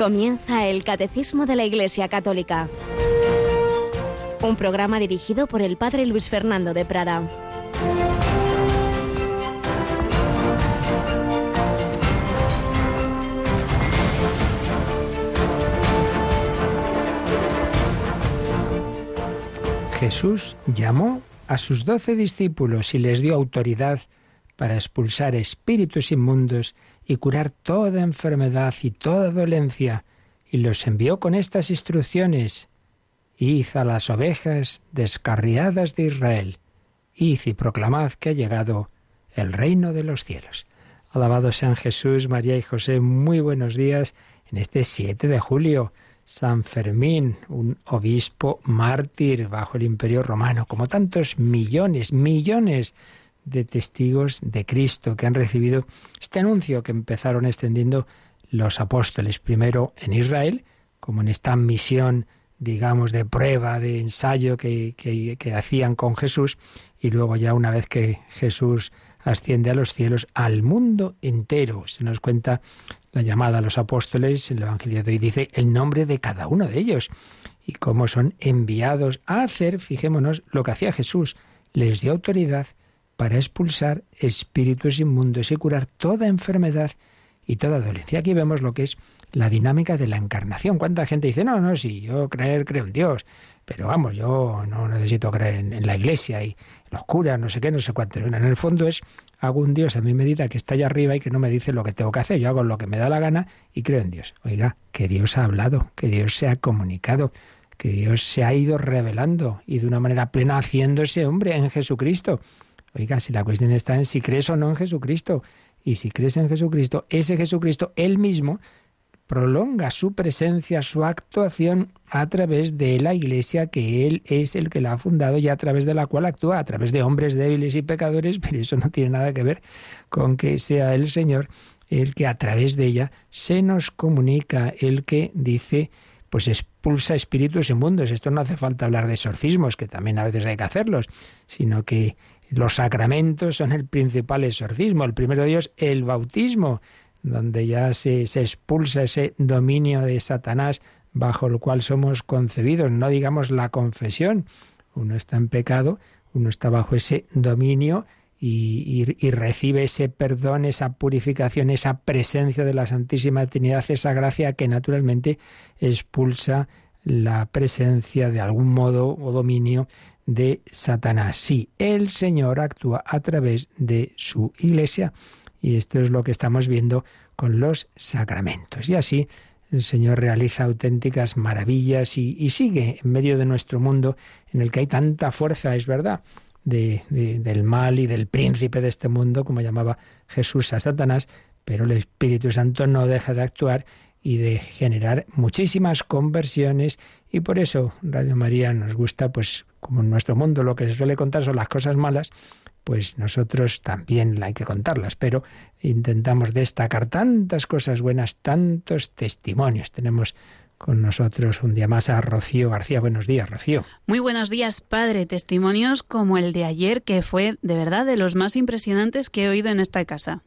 Comienza el Catecismo de la Iglesia Católica, un programa dirigido por el Padre Luis Fernando de Prada. Jesús llamó a sus doce discípulos y les dio autoridad para expulsar espíritus inmundos y curar toda enfermedad y toda dolencia, y los envió con estas instrucciones. Id a las ovejas descarriadas de Israel, id y proclamad que ha llegado el reino de los cielos. Alabado sean Jesús, María y José, muy buenos días en este 7 de julio. San Fermín, un obispo mártir bajo el imperio romano, como tantos millones, millones de testigos de Cristo que han recibido este anuncio que empezaron extendiendo los apóstoles, primero en Israel, como en esta misión, digamos, de prueba, de ensayo que, que, hacían con Jesús, y luego ya una vez que Jesús asciende a los cielos, al mundo entero. Se nos cuenta la llamada a los apóstoles, el Evangelio de hoy dice el nombre de cada uno de ellos y cómo son enviados a hacer, fijémonos, lo que hacía Jesús. Les dio autoridad para expulsar espíritus inmundos y curar toda enfermedad y toda dolencia. Aquí vemos lo que es la dinámica de la encarnación. ¿Cuánta gente dice, no, no, sí, yo creer, creo en Dios, pero vamos, yo no necesito creer en, la iglesia y los curas, no sé qué, no sé cuánto. En el fondo es, hago un Dios a mi medida que está allá arriba y que no me dice lo que tengo que hacer. Yo hago lo que me da la gana y creo en Dios. Oiga, que Dios ha hablado, que Dios se ha comunicado, que Dios se ha ido revelando y de una manera plena haciéndose hombre en Jesucristo. Oiga, si la cuestión está en si crees o no en Jesucristo, y si crees en Jesucristo, ese Jesucristo, él mismo, prolonga su presencia, su actuación a través de la Iglesia que Él es el que la ha fundado y a través de la cual actúa, a través de hombres débiles y pecadores, pero eso no tiene nada que ver con que sea el Señor el que a través de ella se nos comunica, el que dice, pues expulsa espíritus inmundos. Esto no hace falta hablar de exorcismos, que también a veces hay que hacerlos, sino que los sacramentos son el principal exorcismo. El primero de ellos, el bautismo, donde ya se, expulsa ese dominio de Satanás bajo el cual somos concebidos. No digamos la confesión. Uno está en pecado, uno está bajo ese dominio y, y, recibe ese perdón, esa purificación, esa presencia de la Santísima Trinidad, esa gracia que naturalmente expulsa la presencia de algún modo o dominio de Satanás. Sí, el Señor actúa a través de su iglesia y esto es lo que estamos viendo con los sacramentos. Y así el Señor realiza auténticas maravillas y, sigue en medio de nuestro mundo en el que hay tanta fuerza, es verdad, de, del mal y del príncipe de este mundo, como llamaba Jesús a Satanás, pero el Espíritu Santo no deja de actuar y de generar muchísimas conversiones y por eso Radio María nos gusta, pues como en nuestro mundo lo que se suele contar son las cosas malas, pues nosotros también hay que contarlas, pero intentamos destacar tantas cosas buenas, tantos testimonios. Tenemos con nosotros un día más a Rocío García. Buenos días, Rocío. Muy buenos días, padre. Testimonios como el de ayer, que fue de verdad de los más impresionantes que he oído en esta casa.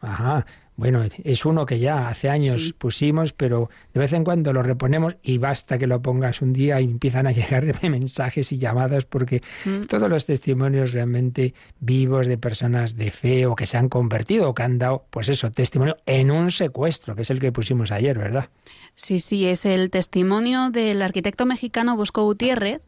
Ajá, bueno, es uno que ya hace años pusimos, pero de vez en cuando lo reponemos y basta que lo pongas un día y empiezan a llegar mensajes y llamadas porque mm. todos los testimonios realmente vivos de personas de fe o que se han convertido o que han dado, pues eso, testimonio en un secuestro, que es el que pusimos ayer, ¿verdad? Sí, sí, es el testimonio del arquitecto mexicano Bosco Gutiérrez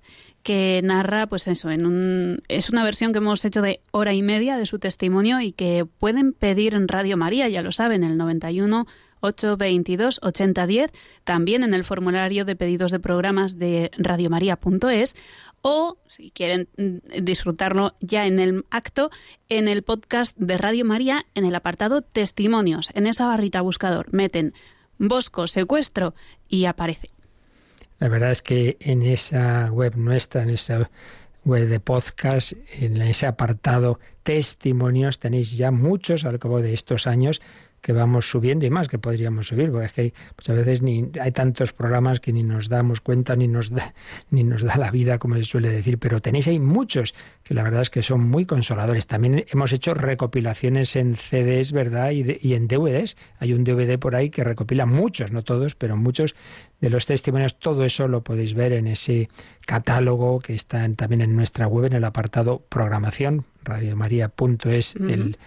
que narra, pues eso, en un, es una versión que hemos hecho de hora y media de su testimonio y que pueden pedir en Radio María, ya lo saben, el 91 822 8010, también en el formulario de pedidos de programas de radiomaria.es o si quieren mm, disfrutarlo ya en el acto, en el podcast de Radio María en el apartado Testimonios. En esa barrita buscador meten Bosco Secuestro y aparece. La verdad es que en esa web nuestra, en esa web de podcast, en ese apartado testimonios, tenéis ya muchos al cabo de estos años, que vamos subiendo y más que podríamos subir, porque es que muchas veces ni hay tantos programas que ni nos damos cuenta ni nos da ni nos da la vida, como se suele decir, pero tenéis ahí muchos que la verdad es que son muy consoladores. También hemos hecho recopilaciones en CDs, ¿verdad? Y, y en DVDs. Hay un DVD por ahí que recopila muchos, no todos, pero muchos de los testimonios. Todo eso lo podéis ver en ese catálogo que está también en nuestra web en el apartado programación, radiomaria.es, el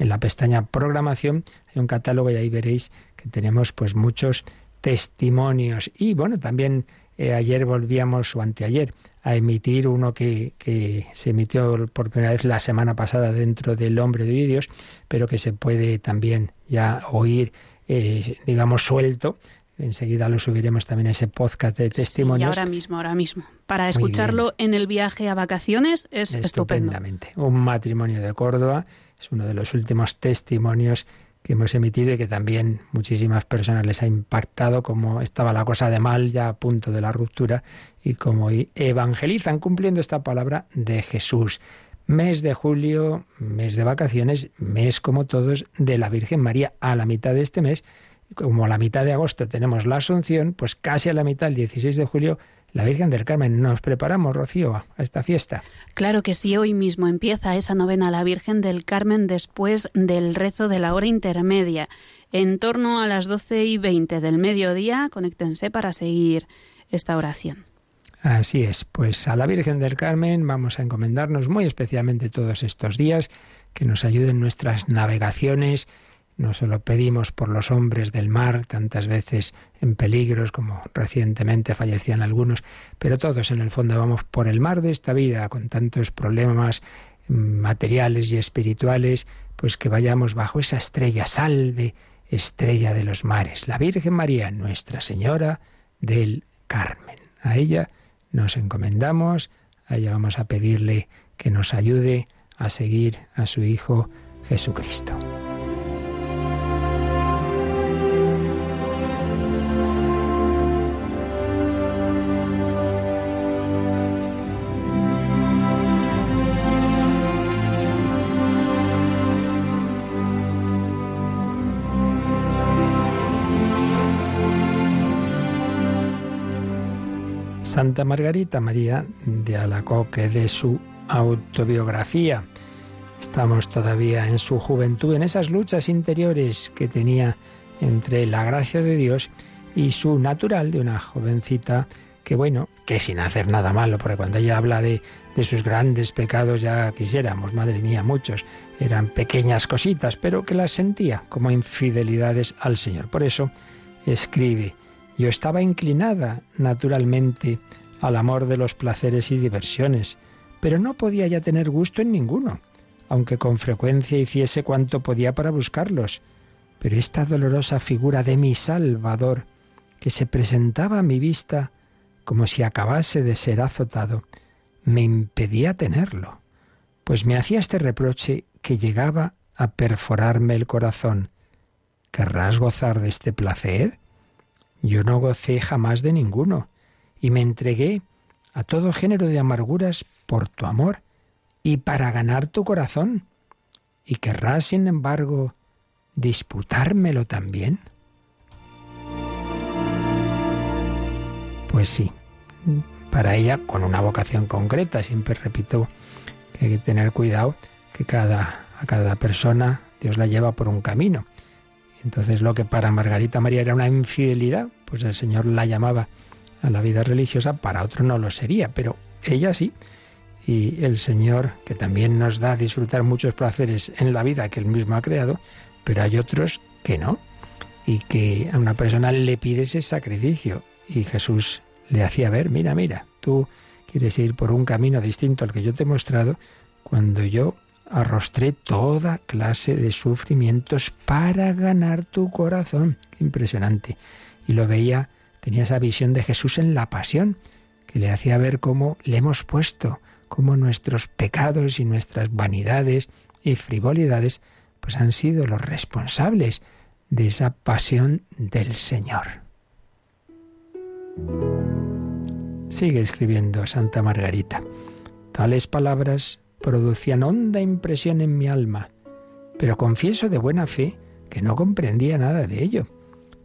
en la pestaña programación hay un catálogo y ahí veréis que tenemos pues muchos testimonios. Y bueno, también eh, ayer volvíamos, o anteayer, a emitir uno que, que, se emitió por primera vez la semana pasada dentro del Hombre de Vídeos, pero que se puede también ya oír, eh, digamos, suelto. Enseguida lo subiremos también ese podcast de testimonios. Sí, ahora mismo, ahora mismo. Para escucharlo en el viaje a vacaciones es Estupendamente. Un matrimonio de Córdoba es uno de los últimos testimonios que hemos emitido y que también muchísimas personas les ha impactado cómo estaba la cosa de mal ya a punto de la ruptura y cómo evangelizan cumpliendo esta palabra de Jesús. Mes de julio, mes de vacaciones, mes como todos de la Virgen María. A la mitad de este mes, como a la mitad de agosto tenemos la Asunción, pues casi a la mitad, el 16 de julio, la Virgen del Carmen. ¿Nos preparamos, Rocío, a esta fiesta? Claro que sí, hoy mismo empieza esa novena a la Virgen del Carmen después del rezo de la hora intermedia. En torno a las doce y veinte del mediodía, conéctense para seguir esta oración. Así es, pues a la Virgen del Carmen vamos a encomendarnos muy especialmente todos estos días, que nos ayuden nuestras navegaciones, no solo pedimos por los hombres del mar, tantas veces en peligros, como recientemente fallecían algunos, pero todos en el fondo vamos por el mar de esta vida, con tantos problemas materiales y espirituales, pues que vayamos bajo esa estrella, salve, estrella de los mares, la Virgen María, Nuestra Señora del Carmen. A ella nos encomendamos, a ella vamos a pedirle que nos ayude a seguir a su Hijo Jesucristo. Santa Margarita María de Alacoque, de su autobiografía. Estamos todavía en su juventud, en esas luchas interiores que tenía entre la gracia de Dios y su natural de una jovencita que bueno, que sin hacer nada malo, porque cuando ella habla de, de sus grandes pecados ya quisiéramos, madre mía, muchos, eran pequeñas cositas, pero que las sentía como infidelidades al Señor. Por eso escribe, yo estaba inclinada, naturalmente, al amor de los placeres y diversiones, pero no podía ya tener gusto en ninguno, aunque con frecuencia hiciese cuanto podía para buscarlos. Pero esta dolorosa figura de mi Salvador, que se presentaba a mi vista como si acabase de ser azotado, me impedía tenerlo, pues me hacía este reproche que llegaba a perforarme el corazón. ¿Querrás gozar de este placer? Yo no gocé jamás de ninguno, y me entregué a todo género de amarguras por tu amor y para ganar tu corazón. ¿Y querrás, sin embargo, disputármelo también? Pues sí, para ella, con una vocación concreta, siempre repito que hay que tener cuidado que cada, a cada persona Dios la lleva por un camino. Entonces lo que para Margarita María era una infidelidad, pues el Señor la llamaba a la vida religiosa, para otro no lo sería, pero ella sí. Y el Señor, que también nos da a disfrutar muchos placeres en la vida que Él mismo ha creado, pero hay otros que no. Y que a una persona le pide ese sacrificio. Y Jesús le hacía ver, mira, mira, tú quieres ir por un camino distinto al que yo te he mostrado, cuando yo arrostré toda clase de sufrimientos para ganar tu corazón. Qué impresionante. Y lo veía, tenía esa visión de Jesús en la pasión, que le hacía ver cómo le hemos puesto, cómo nuestros pecados y nuestras vanidades y frivolidades pues han sido los responsables de esa pasión del Señor. Sigue escribiendo Santa Margarita. Tales palabras producían honda impresión en mi alma, pero confieso de buena fe que no comprendía nada de ello.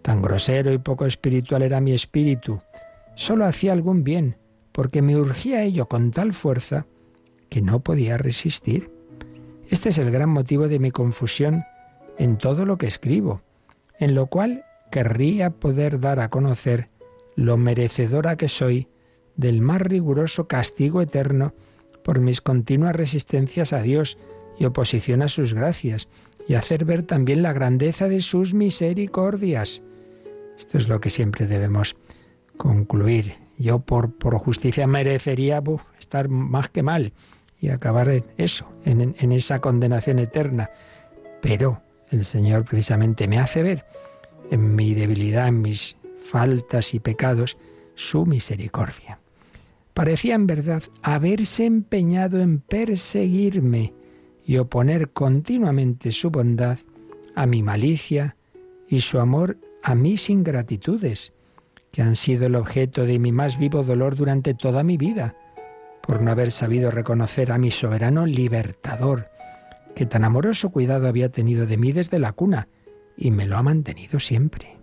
Tan grosero y poco espiritual era mi espíritu. Solo hacía algún bien, porque me urgía ello con tal fuerza que no podía resistir. Este es el gran motivo de mi confusión en todo lo que escribo, en lo cual querría poder dar a conocer lo merecedora que soy del más riguroso castigo eterno por mis continuas resistencias a Dios y oposición a sus gracias, y hacer ver también la grandeza de sus misericordias. Esto es lo que siempre debemos concluir. Yo por, por justicia merecería estar más que mal y acabar en eso, en, en esa condenación eterna. Pero el Señor precisamente me hace ver en mi debilidad, en mis faltas y pecados, su misericordia. Parecía en verdad haberse empeñado en perseguirme y oponer continuamente su bondad a mi malicia y su amor a mis ingratitudes, que han sido el objeto de mi más vivo dolor durante toda mi vida, por no haber sabido reconocer a mi soberano libertador, que tan amoroso cuidado había tenido de mí desde la cuna y me lo ha mantenido siempre.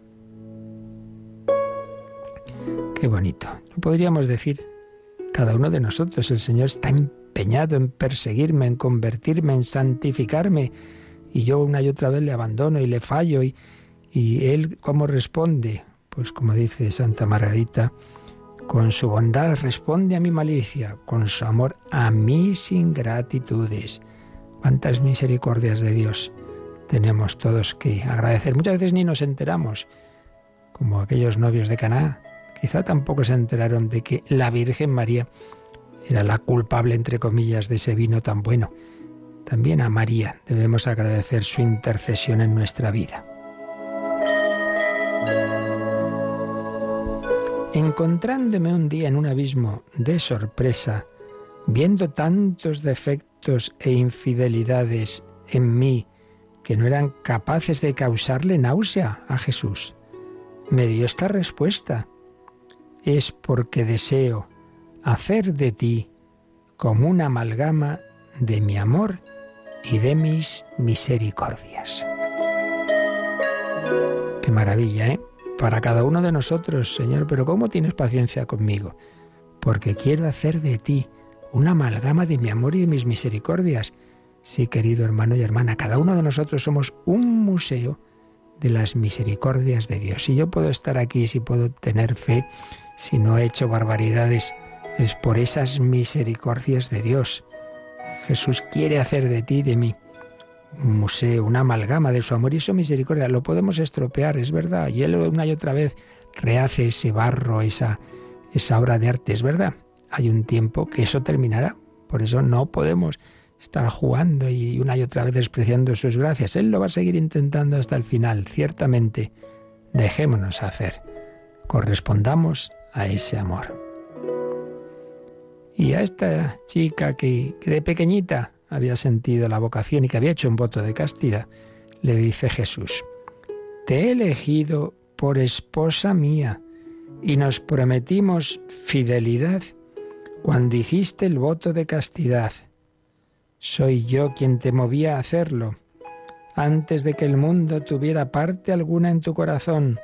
Qué bonito. Podríamos decir cada uno de nosotros, el Señor está empeñado en perseguirme, en convertirme, en santificarme, y yo una y otra vez le abandono y le fallo, y, Él cómo responde? Pues como dice Santa Margarita, con su bondad responde a mi malicia, con su amor a mis ingratitudes. Cuántas misericordias de Dios tenemos todos que agradecer. Muchas veces ni nos enteramos, como aquellos novios de Caná, quizá tampoco se enteraron de que la Virgen María era la culpable, entre comillas, de ese vino tan bueno. También a María debemos agradecer su intercesión en nuestra vida. Encontrándome un día en un abismo de sorpresa, viendo tantos defectos e infidelidades en mí que no eran capaces de causarle náusea a Jesús, me dio esta respuesta. Es porque deseo hacer de ti como una amalgama de mi amor y de mis misericordias. Qué maravilla, ¿eh? Para cada uno de nosotros, Señor, pero ¿cómo tienes paciencia conmigo? Porque quiero hacer de ti una amalgama de mi amor y de mis misericordias. Sí, querido hermano y hermana, cada uno de nosotros somos un museo de las misericordias de Dios. Si yo puedo estar aquí, si puedo tener fe, si no he hecho barbaridades, es por esas misericordias de Dios. Jesús quiere hacer de ti, de mí, un museo, una amalgama de su amor y su misericordia. Lo podemos estropear, es verdad. Y él una y otra vez rehace ese barro, esa, esa obra de arte, es verdad hay un tiempo que eso terminará. Por eso no podemos estar jugando y una y otra vez despreciando sus gracias. Él lo va a seguir intentando hasta el final, ciertamente. Dejémonos hacer. Correspondamos a ese amor. Y a esta chica que, de pequeñita había sentido la vocación y que había hecho un voto de castidad, le dice Jesús, Te he elegido por esposa mía y nos prometimos fidelidad cuando hiciste el voto de castidad. Soy yo quien te movía a hacerlo, antes de que el mundo tuviera parte alguna en tu corazón,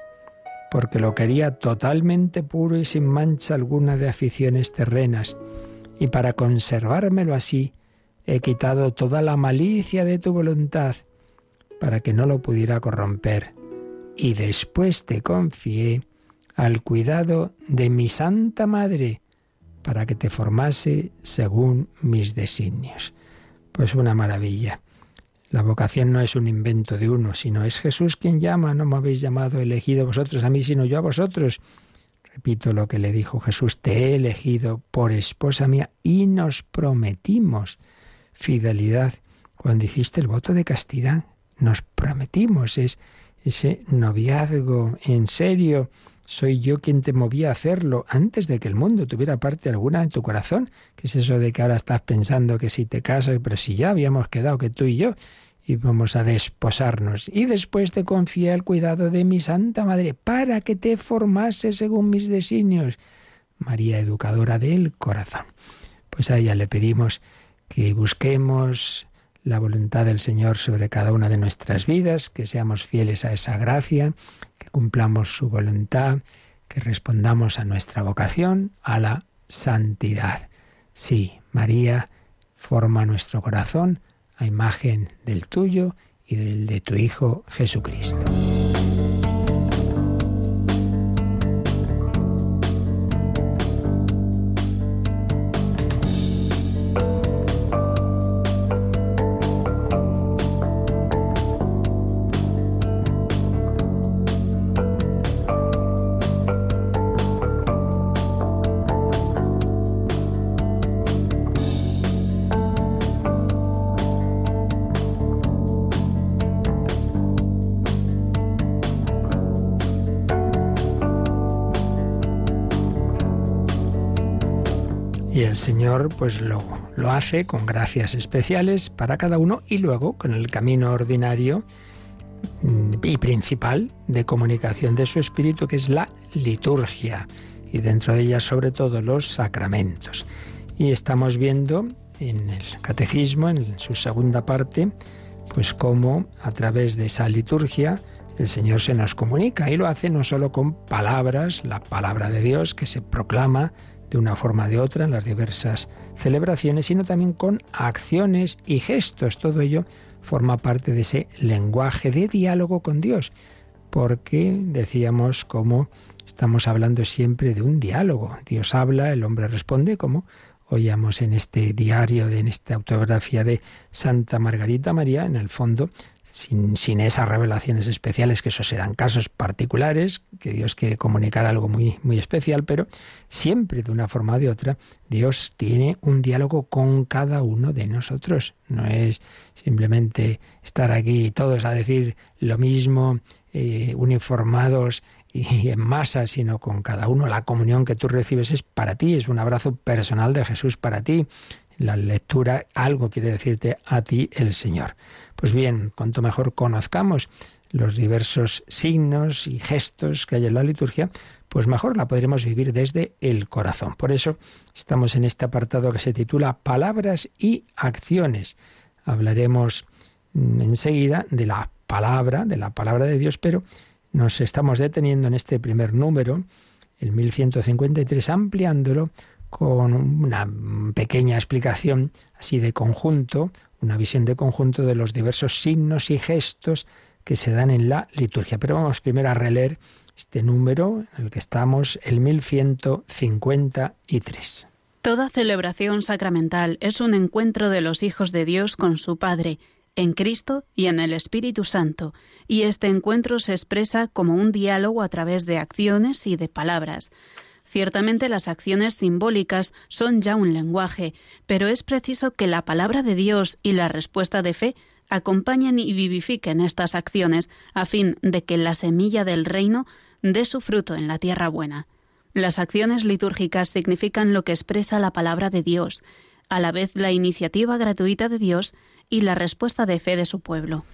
porque lo quería totalmente puro y sin mancha alguna de aficiones terrenas, y para conservármelo así, he quitado toda la malicia de tu voluntad, para que no lo pudiera corromper, y después te confié al cuidado de mi Santa Madre, para que te formase según mis designios. Pues una maravilla. La vocación no es un invento de uno, sino es Jesús quien llama. No me habéis llamado elegido vosotros a mí, sino yo a vosotros. Repito lo que le dijo Jesús, te he elegido por esposa mía y nos prometimos fidelidad. Cuando hiciste el voto de castidad, nos prometimos es ese noviazgo en serio soy yo quien te movía a hacerlo antes de que el mundo tuviera parte alguna en tu corazón. ¿Qué es eso de que ahora estás pensando que si te casas, pero si ya habíamos quedado que tú y yo íbamos a desposarnos? Y después te confié al cuidado de mi Santa Madre para que te formase según mis designios. María, educadora del corazón. Pues a ella le pedimos que busquemos la voluntad del Señor sobre cada una de nuestras vidas, que seamos fieles a esa gracia, que cumplamos su voluntad, que respondamos a nuestra vocación, a la santidad. Sí, María forma nuestro corazón a imagen del tuyo y del de tu Hijo Jesucristo. Señor pues lo, lo hace con gracias especiales para cada uno y luego con el camino ordinario mm, y principal de comunicación de su espíritu, que es la liturgia, y dentro de ella sobre todo los sacramentos. Y estamos viendo en el catecismo, en su segunda parte, pues cómo a través de esa liturgia el Señor se nos comunica y lo hace no solo con palabras, la palabra de Dios que se proclama de una forma de otra en las diversas celebraciones, sino también con acciones y gestos. Todo ello forma parte de ese lenguaje de diálogo con Dios, porque decíamos como estamos hablando siempre de un diálogo. Dios habla, el hombre responde, como oíamos en este diario, en esta autobiografía de Santa Margarita María, en el fondo sin, esas revelaciones especiales, que eso serán casos particulares, que Dios quiere comunicar algo muy, muy especial, pero siempre de una forma o de otra, Dios tiene un diálogo con cada uno de nosotros. No es simplemente estar aquí todos a decir lo mismo, eh, uniformados y en masa, sino con cada uno. La comunión que tú recibes es para ti, es un abrazo personal de Jesús para ti. La lectura algo quiere decirte a ti el Señor. Pues bien, cuanto mejor conozcamos los diversos signos y gestos que hay en la liturgia, pues mejor la podremos vivir desde el corazón. Por eso estamos en este apartado que se titula Palabras y acciones. Hablaremos mm, enseguida de la palabra, de la palabra de Dios, pero nos estamos deteniendo en este primer número, el 1153, ampliándolo con una pequeña explicación así de conjunto, una visión de conjunto de los diversos signos y gestos que se dan en la liturgia. Pero vamos primero a releer este número en el que estamos, el 1153. Toda celebración sacramental es un encuentro de los hijos de Dios con su Padre, en Cristo y en el Espíritu Santo, y este encuentro se expresa como un diálogo a través de acciones y de palabras. Ciertamente las acciones simbólicas son ya un lenguaje, pero es preciso que la palabra de Dios y la respuesta de fe acompañen y vivifiquen estas acciones a fin de que la semilla del reino dé su fruto en la tierra buena. Las acciones litúrgicas significan lo que expresa la palabra de Dios, a la vez la iniciativa gratuita de Dios y la respuesta de fe de su pueblo.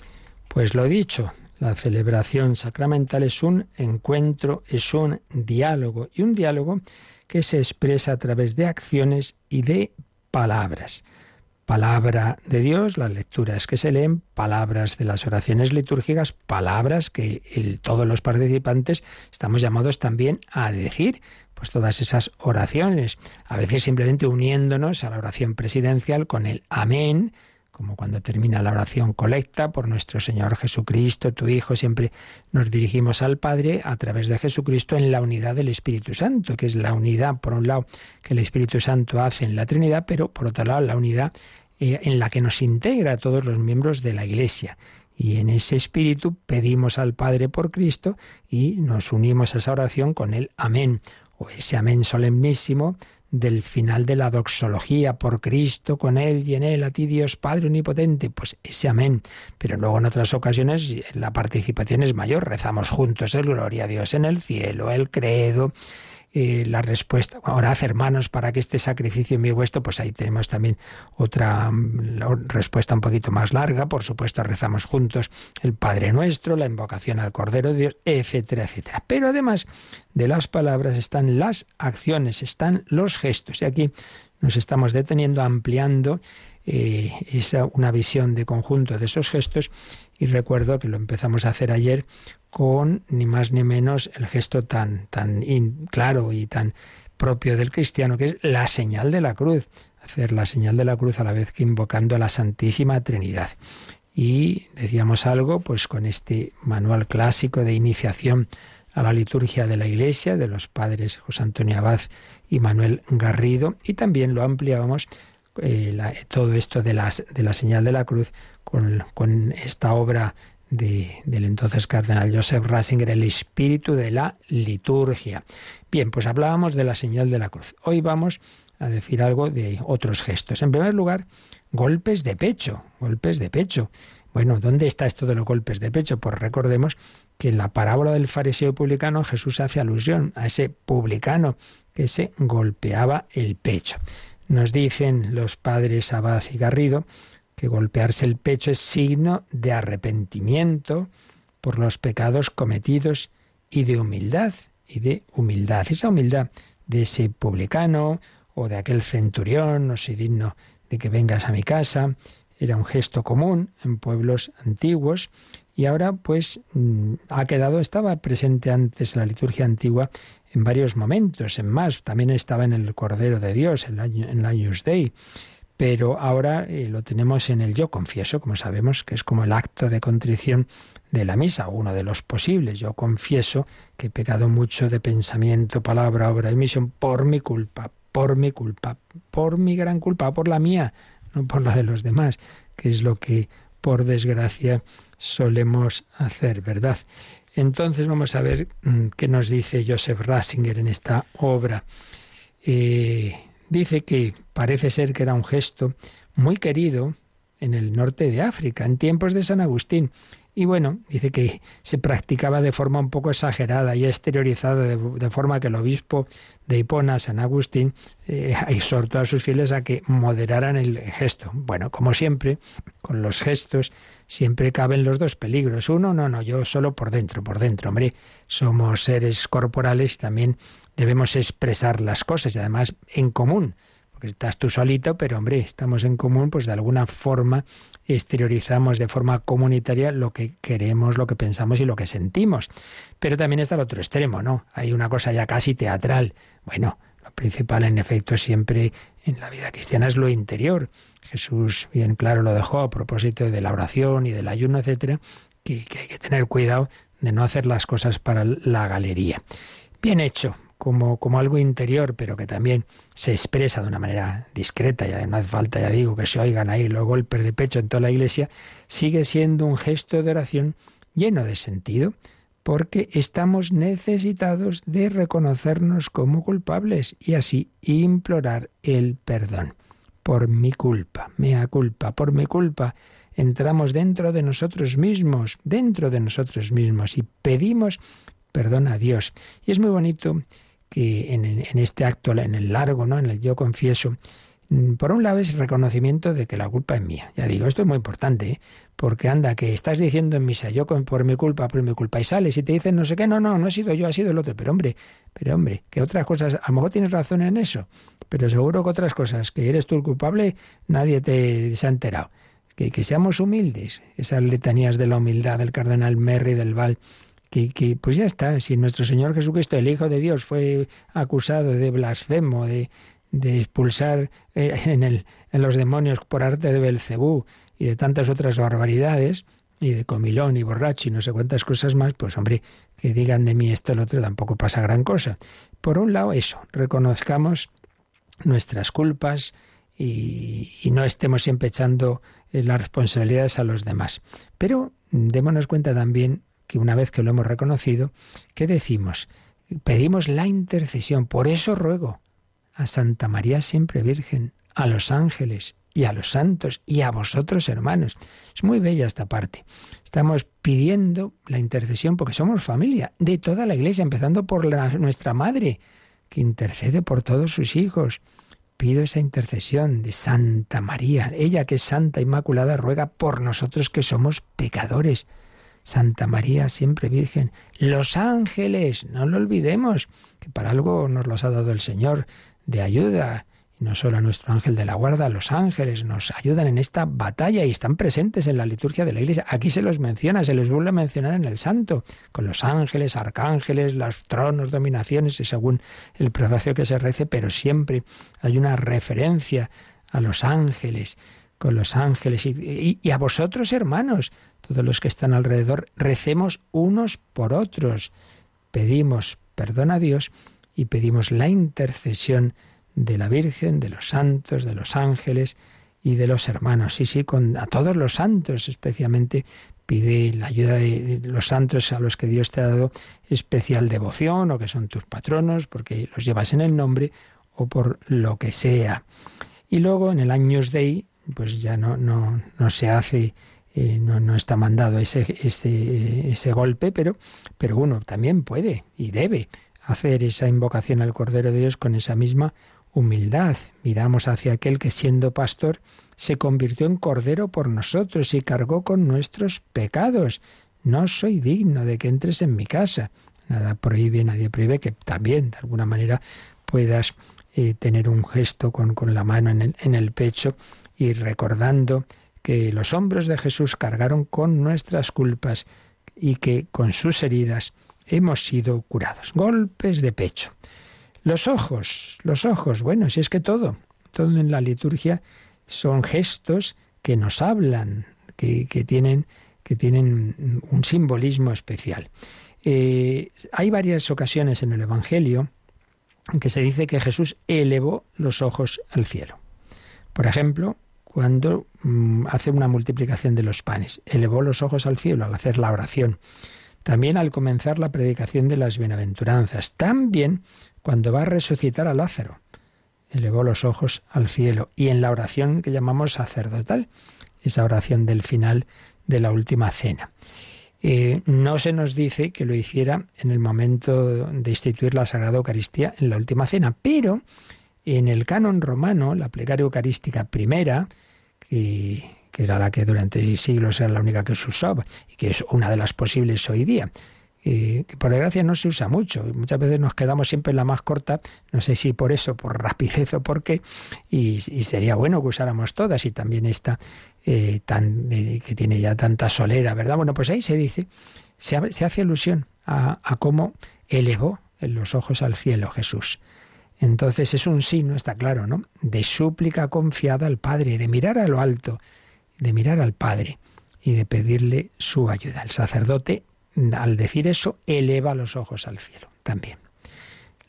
Pues lo dicho, la celebración sacramental es un encuentro, es un diálogo, y un diálogo que se expresa a través de acciones y de palabras. Palabra de Dios, las lecturas que se leen, palabras de las oraciones litúrgicas, palabras que todos los participantes estamos llamados también a decir, pues todas esas oraciones, a veces simplemente uniéndonos a la oración presidencial con el amén, como cuando termina la oración colecta por nuestro Señor Jesucristo, tu Hijo, siempre nos dirigimos al Padre a través de Jesucristo en la unidad del Espíritu Santo, que es la unidad, por un lado, que el Espíritu Santo hace en la Trinidad, pero por otro lado, la unidad eh, en la que nos integra a todos los miembros de la Iglesia. Y en ese espíritu pedimos al Padre por Cristo y nos unimos a esa oración con el amén, o ese amén solemnísimo del final de la doxología, por Cristo, con Él y en Él, a ti Dios Padre Omnipotente, pues ese amén. Pero luego en otras ocasiones la participación es mayor, rezamos juntos el Gloria a Dios en el cielo, el credo, eh, la respuesta, orad hermanos para que este sacrificio mío vuestro, pues ahí tenemos también otra mm, respuesta un poquito más larga, por supuesto rezamos juntos el Padre Nuestro, la invocación al Cordero de Dios, etcétera, etcétera. Pero además de las palabras están las acciones, están los gestos. Y aquí nos estamos deteniendo, ampliando eh, esa, una visión de conjunto de esos gestos y recuerdo que lo empezamos a hacer ayer con ni más ni menos el gesto tan, tan claro y tan propio del cristiano, que es la señal de la cruz. Hacer la señal de la cruz a la vez que invocando a la Santísima Trinidad. Y decíamos algo, pues con este manual clásico de iniciación a la liturgia de la Iglesia, de los padres José Antonio Abad y Manuel Garrido, y también lo ampliábamos eh, todo esto de, las, de la señal de la cruz con, con esta obra del entonces cardenal Joseph Ratzinger, El espíritu de la liturgia. Bien, pues hablábamos de la señal de la cruz. Hoy vamos a decir algo de otros gestos. En primer lugar, golpes de pecho, golpes de pecho. Bueno, ¿dónde está esto de los golpes de pecho? Pues recordemos que en la parábola del fariseo publicano Jesús hace alusión a ese publicano que se golpeaba el pecho. Nos dicen los padres Abad y Garrido que golpearse el pecho es signo de arrepentimiento por los pecados cometidos y de humildad, y de humildad. Esa humildad de ese publicano o de aquel centurión, no soy digno de que vengas a mi casa, era un gesto común en pueblos antiguos y ahora pues mm, ha quedado, estaba presente antes en la liturgia antigua en varios momentos, en más, también estaba en el Cordero de Dios, en en la Dei, pero ahora eh, lo tenemos en el yo confieso, como sabemos, que es como el acto de contrición de la misa, uno de los posibles. Yo confieso que he pecado mucho de pensamiento, palabra, obra y misión por mi culpa, por mi culpa, por mi gran culpa, por la mía, no por la de los demás, que es lo que, por desgracia, solemos hacer, ¿verdad? Entonces vamos a ver mm, qué nos dice Joseph Ratzinger en esta obra. Eh, dice que parece ser que era un gesto muy querido en el norte de África, en tiempos de San Agustín. Y bueno, dice que se practicaba de forma un poco exagerada y exteriorizada, de, forma que el obispo de Hipona, San Agustín, eh, exhortó a sus fieles a que moderaran el gesto. Bueno, como siempre, con los gestos siempre caben los dos peligros. Uno, no, no, yo solo por dentro, por dentro. Hombre, somos seres corporales también debemos expresar las cosas y además en común. Porque estás tú solito, pero hombre, estamos en común, pues de alguna forma exteriorizamos de forma comunitaria lo que queremos, lo que pensamos y lo que sentimos. Pero también está el otro extremo, ¿no? Hay una cosa ya casi teatral. Bueno, lo principal en efecto siempre en la vida cristiana es lo interior. Jesús bien claro lo dejó a propósito de la oración y del ayuno, etcétera, que, que hay que tener cuidado de no hacer las cosas para la galería. Bien hecho, como, como algo interior, pero que también se expresa de una manera discreta, y no hace falta, ya digo, que se oigan ahí los golpes de pecho en toda la iglesia, sigue siendo un gesto de oración lleno de sentido, porque estamos necesitados de reconocernos como culpables y así implorar el perdón. Por mi culpa, mea culpa, por mi culpa, entramos dentro de nosotros mismos, dentro de nosotros mismos y pedimos perdón a Dios. Y es muy bonito que en, este acto, en el largo, ¿no? en el yo confieso, mm, por un lado es el reconocimiento de que la culpa es mía. Ya digo, esto es muy importante, ¿eh? porque anda, que estás diciendo en misa, yo por mi culpa, por mi culpa, y sales y te dicen no sé qué, no, no, no he sido yo, ha sido el otro. Pero hombre, pero hombre, que otras cosas, a lo mejor tienes razón en eso, pero seguro que otras cosas, que eres tú el culpable, nadie te se ha enterado. Que, que seamos humildes, esas letanías de la humildad del cardenal Merry del Val que, pues ya está, si nuestro Señor Jesucristo, el Hijo de Dios, fue acusado de blasfemo, de, de expulsar eh, en, el, en los demonios por arte de Belcebú y de tantas otras barbaridades, y de comilón y borracho y no sé cuántas cosas más, pues hombre, que digan de mí esto el otro tampoco pasa gran cosa. Por un lado, eso, reconozcamos nuestras culpas y, y no estemos siempre echando eh, las responsabilidades a los demás. Pero démonos cuenta también que una vez que lo hemos reconocido, ¿qué decimos? Pedimos la intercesión. Por eso ruego a Santa María siempre Virgen, a los ángeles y a los santos y a vosotros hermanos. Es muy bella esta parte. Estamos pidiendo la intercesión porque somos familia de toda la iglesia, empezando por nuestra madre, que intercede por todos sus hijos. Pido esa intercesión de Santa María. Ella que es Santa Inmaculada ruega por nosotros que somos pecadores. Santa María, siempre Virgen, los ángeles, no lo olvidemos, que para algo nos los ha dado el Señor de ayuda. Y no solo a nuestro ángel de la guarda, los ángeles nos ayudan en esta batalla y están presentes en la liturgia de la iglesia. Aquí se los menciona, se les vuelve a mencionar en el santo, con los ángeles, arcángeles, los tronos, dominaciones, y según el prefacio que se rece, pero siempre hay una referencia a los ángeles, con los ángeles y, a vosotros hermanos, todos los que están alrededor, recemos unos por otros. Pedimos perdón a Dios y pedimos la intercesión de la Virgen, de los santos, de los ángeles y de los hermanos. Sí, sí, con, a todos los santos, especialmente pide la ayuda de, los santos a los que Dios te ha dado especial devoción o que son tus patronos porque los llevas en el nombre o por lo que sea. Y luego en el Años Dei, pues ya no, no, no se hace, eh, no, no, está mandado ese, ese, ese golpe, pero, pero uno también puede y debe hacer esa invocación al Cordero de Dios con esa misma humildad. Miramos hacia aquel que siendo pastor se convirtió en cordero por nosotros y cargó con nuestros pecados. No soy digno de que entres en mi casa. Nada prohíbe, nadie prohíbe que también, de alguna manera, puedas eh, tener un gesto con, con la mano en el, en el pecho y recordando que los hombros de Jesús cargaron con nuestras culpas y que con sus heridas hemos sido curados. Golpes de pecho. Los ojos, los ojos, bueno, si es que todo, todo en la liturgia son gestos que nos hablan, que, tienen, que tienen un simbolismo especial. Eh, hay varias ocasiones en el Evangelio en que se dice que Jesús elevó los ojos al cielo. Por ejemplo, cuando mm, hace una multiplicación de los panes, elevó los ojos al cielo al hacer la oración. También al comenzar la predicación de las bienaventuranzas. También cuando va a resucitar a Lázaro. Elevó los ojos al cielo. Y en la oración que llamamos sacerdotal, esa oración del final de la última cena. Eh, no se nos dice que lo hiciera en el momento de instituir la Sagrada Eucaristía en la última cena, pero en el canon romano, la plegaria eucarística primera, que, que era la que durante siglos era la única que se usaba y que es una de las posibles hoy día, que por desgracia no se usa mucho. Muchas veces nos quedamos siempre en la más corta, no sé si por eso, por rapidez o por qué, y, sería bueno que usáramos todas y también esta eh, tan, que tiene ya tanta solera, ¿verdad? Bueno, pues ahí se dice, se, hace alusión a, a cómo elevó en los ojos al cielo Jesús. Entonces es un signo, está claro, ¿no? De súplica confiada al Padre, de mirar a lo alto, de mirar al Padre y de pedirle su ayuda. El sacerdote al decir eso, eleva los ojos al cielo también.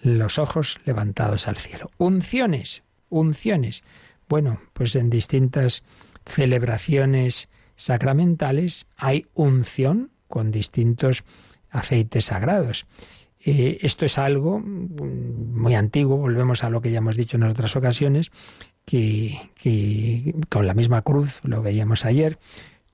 Los ojos levantados al cielo. Unciones, unciones. Bueno, pues en distintas celebraciones sacramentales hay unción con distintos aceites sagrados. Eh, esto es algo muy antiguo, volvemos a lo que ya hemos dicho en otras ocasiones, que, que con la misma cruz, lo veíamos ayer,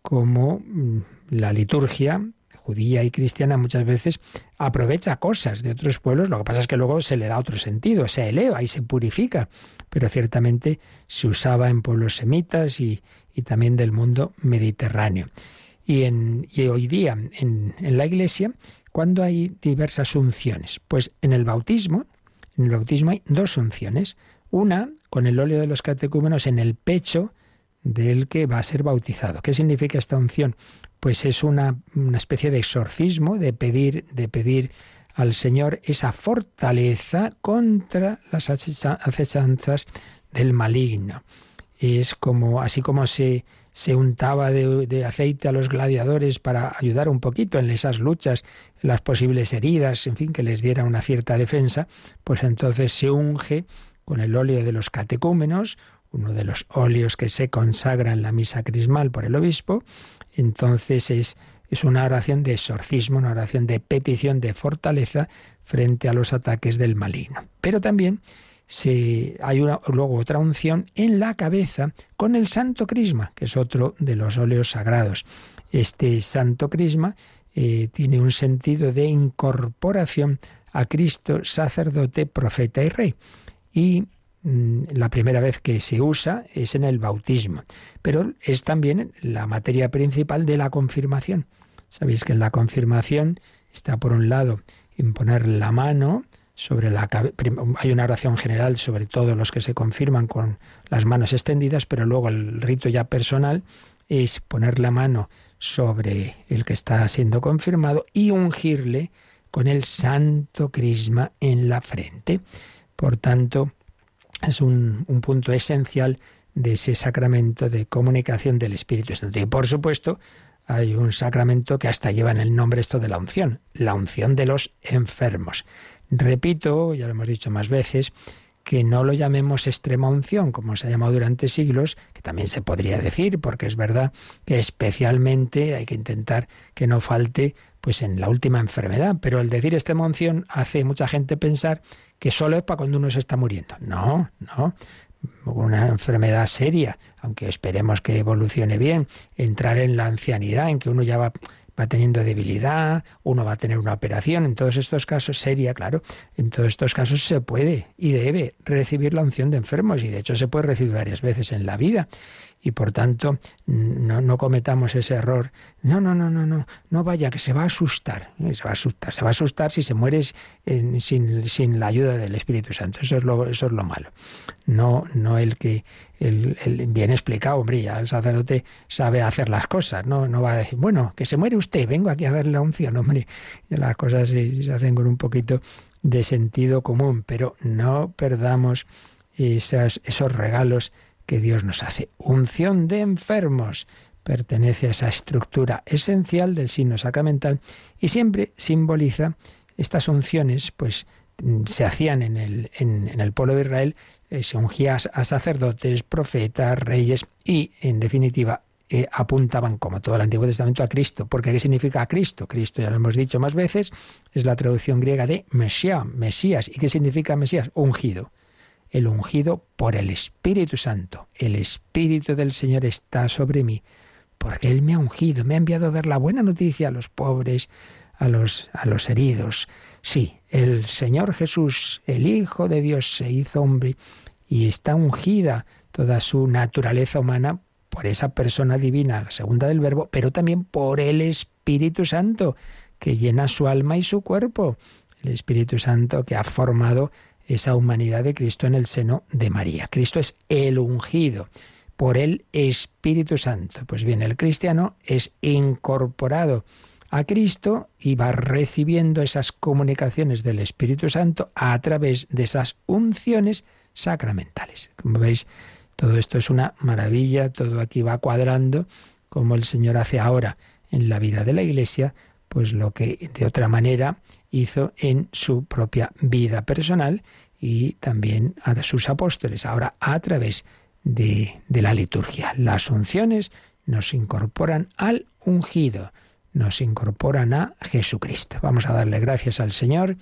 como mm, la liturgia judía y cristiana muchas veces aprovecha cosas de otros pueblos, lo que pasa es que luego se le da otro sentido, se eleva y se purifica, pero ciertamente se usaba en pueblos semitas y, también del mundo mediterráneo. Y, en, hoy día en, en la iglesia, cuando hay diversas unciones, pues en el bautismo, en el bautismo hay dos unciones, una con el óleo de los catecúmenos en el pecho del que va a ser bautizado. ¿Qué significa esta unción? pues es una, especie de exorcismo, de pedir, de pedir al Señor esa fortaleza contra las acechanzas del maligno. Es como, así como se, se untaba de, aceite a los gladiadores para ayudar un poquito en esas luchas, en las posibles heridas, en fin, que les diera una cierta defensa, pues entonces se unge con el óleo de los catecúmenos, uno de los óleos que se consagra en la misa crismal por el obispo, entonces es, es una oración de exorcismo, una oración de petición de fortaleza frente a los ataques del maligno. Pero también hay luego otra unción en la cabeza con el santo crisma, que es otro de los óleos sagrados. Este santo crisma eh, tiene un sentido de incorporación a Cristo, sacerdote, profeta y rey. Y Mm, la primera vez que se usa es en el bautismo, pero es también la materia principal de la confirmación. Sabéis que en la confirmación está por un lado imponer la mano sobre la hay una oración general sobre todos los que se confirman con las manos extendidas, pero luego el rito ya personal es poner la mano sobre el que está siendo confirmado y ungirle con el santo crisma en la frente. Por tanto, es un, un punto esencial de ese sacramento de comunicación del Espíritu Santo. Y por supuesto, hay un sacramento que hasta lleva en el nombre esto de la unción, la unción de los enfermos. Repito, ya lo hemos dicho más veces, que no lo llamemos extrema unción, como se ha llamado durante siglos, que también se podría decir, porque es verdad que especialmente hay que intentar que no falte pues en la última enfermedad, pero el decir extrema unción hace mucha gente pensar que solo es para cuando uno se está muriendo. No, no, una enfermedad seria, aunque esperemos que evolucione bien, entrar en la ancianidad, en que uno ya va, va teniendo debilidad, uno va a tener una operación, en todos estos casos seria, claro, en todos estos casos se puede y debe recibir la unción de enfermos y de hecho se puede recibir varias veces en la vida y por tanto no, no, cometamos ese error. No, no, no, no, no, no vaya, que se va a asustar. Se va a asustar, se va a asustar si se muere sin, sin, la ayuda del Espíritu Santo. Eso es lo, eso es lo malo. No, no el que el bien explicado, hombre, ya el sacerdote sabe hacer las cosas, no, no va a decir, bueno, que se muere usted, vengo aquí a darle la unción, hombre. Las cosas se, se hacen con un poquito de sentido común, pero no perdamos esos, esos regalos que Dios nos hace. Unción de enfermos pertenece a esa estructura esencial del signo sacramental y siempre simboliza estas unciones, pues mm, se hacían en el, en, el pueblo de Israel, eh, se ungía a sacerdotes, profetas, reyes y, en definitiva, eh, apuntaban, como todo el Antiguo Testamento, a Cristo. Porque ¿qué significa Cristo? Cristo, ya lo hemos dicho más veces, es la traducción griega de Mesías, Mesías. ¿Y qué significa Mesías? Ungido el ungido por el Espíritu Santo. El Espíritu del Señor está sobre mí, porque Él me ha ungido, me ha enviado a dar la buena noticia a los pobres, a los, a los heridos. Sí, el Señor Jesús, el Hijo de Dios, se hizo hombre y está ungida toda su naturaleza humana por esa persona divina, la segunda del Verbo, pero también por el Espíritu Santo, que llena su alma y su cuerpo. El Espíritu Santo que ha formado esa humanidad de Cristo en el seno de María. Cristo es el ungido por el Espíritu Santo. Pues bien, el cristiano es incorporado a Cristo y va recibiendo esas comunicaciones del Espíritu Santo a través de esas unciones sacramentales. Como veis, todo esto es una maravilla, todo aquí va cuadrando, como el Señor hace ahora en la vida de la Iglesia, pues lo que de otra manera hizo en su propia vida personal y también a sus apóstoles, ahora a través de, de la liturgia. Las unciones nos incorporan al ungido, nos incorporan a Jesucristo. Vamos a darle gracias al Señor.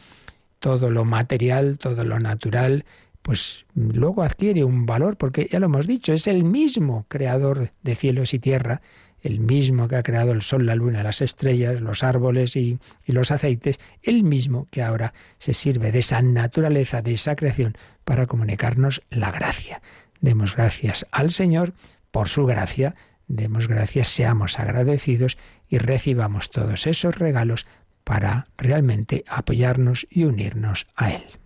Todo lo material, todo lo natural, pues luego adquiere un valor, porque ya lo hemos dicho, es el mismo creador de cielos y tierra el mismo que ha creado el sol, la luna, las estrellas, los árboles y, los aceites, el mismo que ahora se sirve de esa naturaleza, de esa creación, para comunicarnos la gracia. Demos gracias al Señor por su gracia, demos gracias, seamos agradecidos y recibamos todos esos regalos para realmente apoyarnos y unirnos a Él.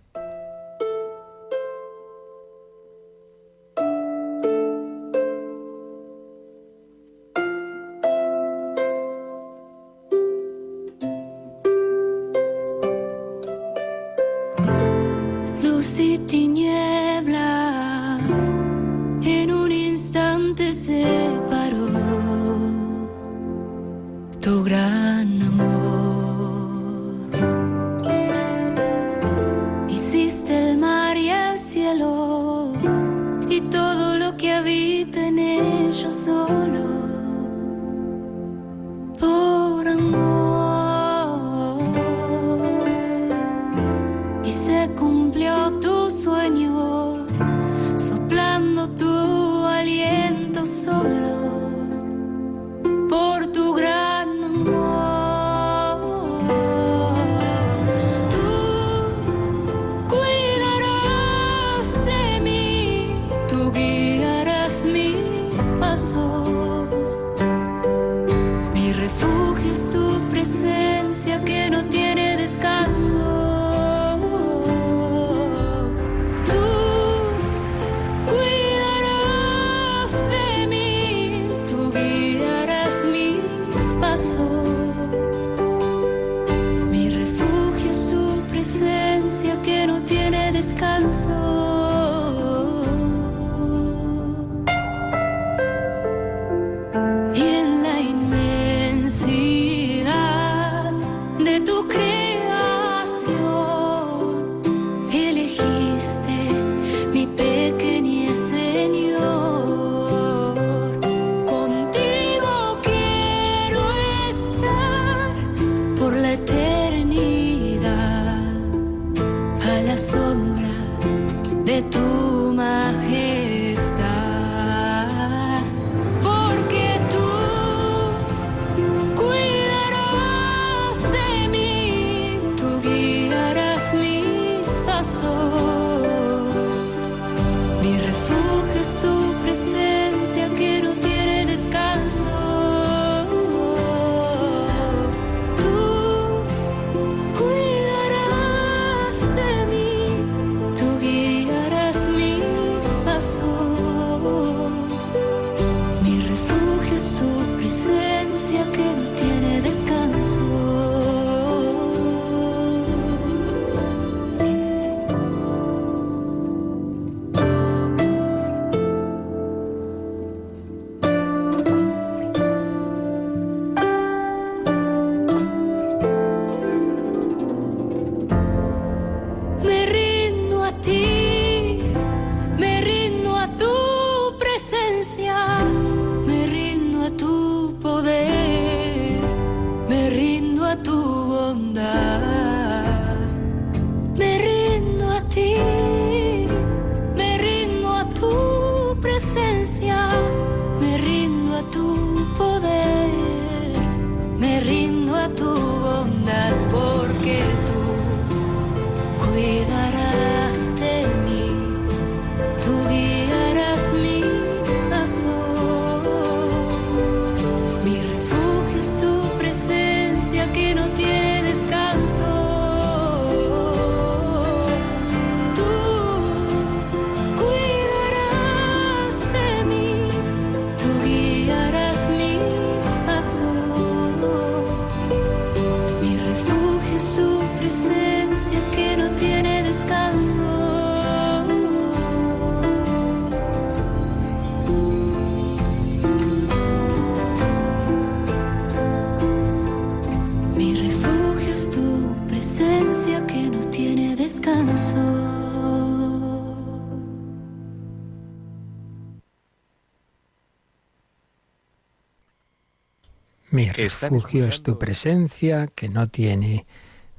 Refugio es tu presencia, que no tiene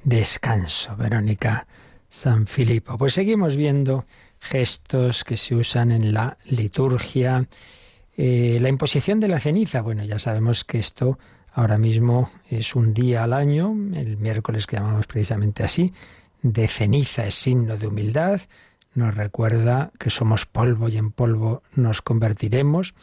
descanso. Verónica San Filipo. Pues seguimos viendo gestos que se usan en la liturgia. Eh, la imposición de la ceniza. Bueno, ya sabemos que esto ahora mismo es un día al año, el miércoles que llamamos precisamente así, de ceniza es signo de humildad, nos recuerda que somos polvo y en polvo nos convertiremos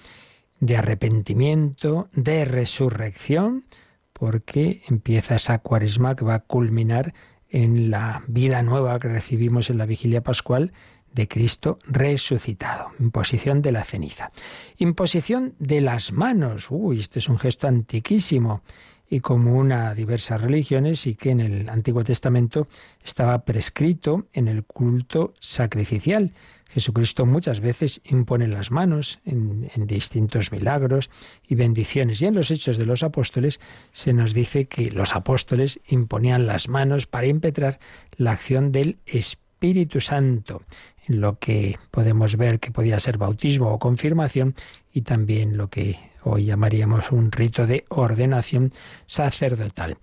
de arrepentimiento, de resurrección, porque empieza esa cuaresma que va a culminar en la vida nueva que recibimos en la vigilia pascual de Cristo resucitado. Imposición de la ceniza. Imposición de las manos. Uy, este es un gesto antiquísimo y común a diversas religiones y que en el Antiguo Testamento estaba prescrito en el culto sacrificial. Jesucristo muchas veces impone las manos en, distintos milagros y bendiciones. Y en los Hechos de los Apóstoles se nos dice que los apóstoles imponían las manos para impetrar la acción del Espíritu Santo, en lo que podemos ver que podía ser bautismo o confirmación y también lo que hoy llamaríamos un rito de ordenación sacerdotal.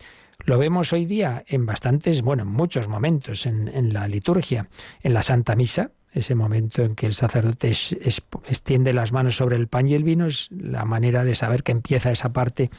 Lo vemos hoy día en bastantes, bueno, en muchos momentos en, en la liturgia, en la Santa Misa, ese momento en que el sacerdote extiende las manos sobre el pan y el vino es la manera de saber que empieza esa parte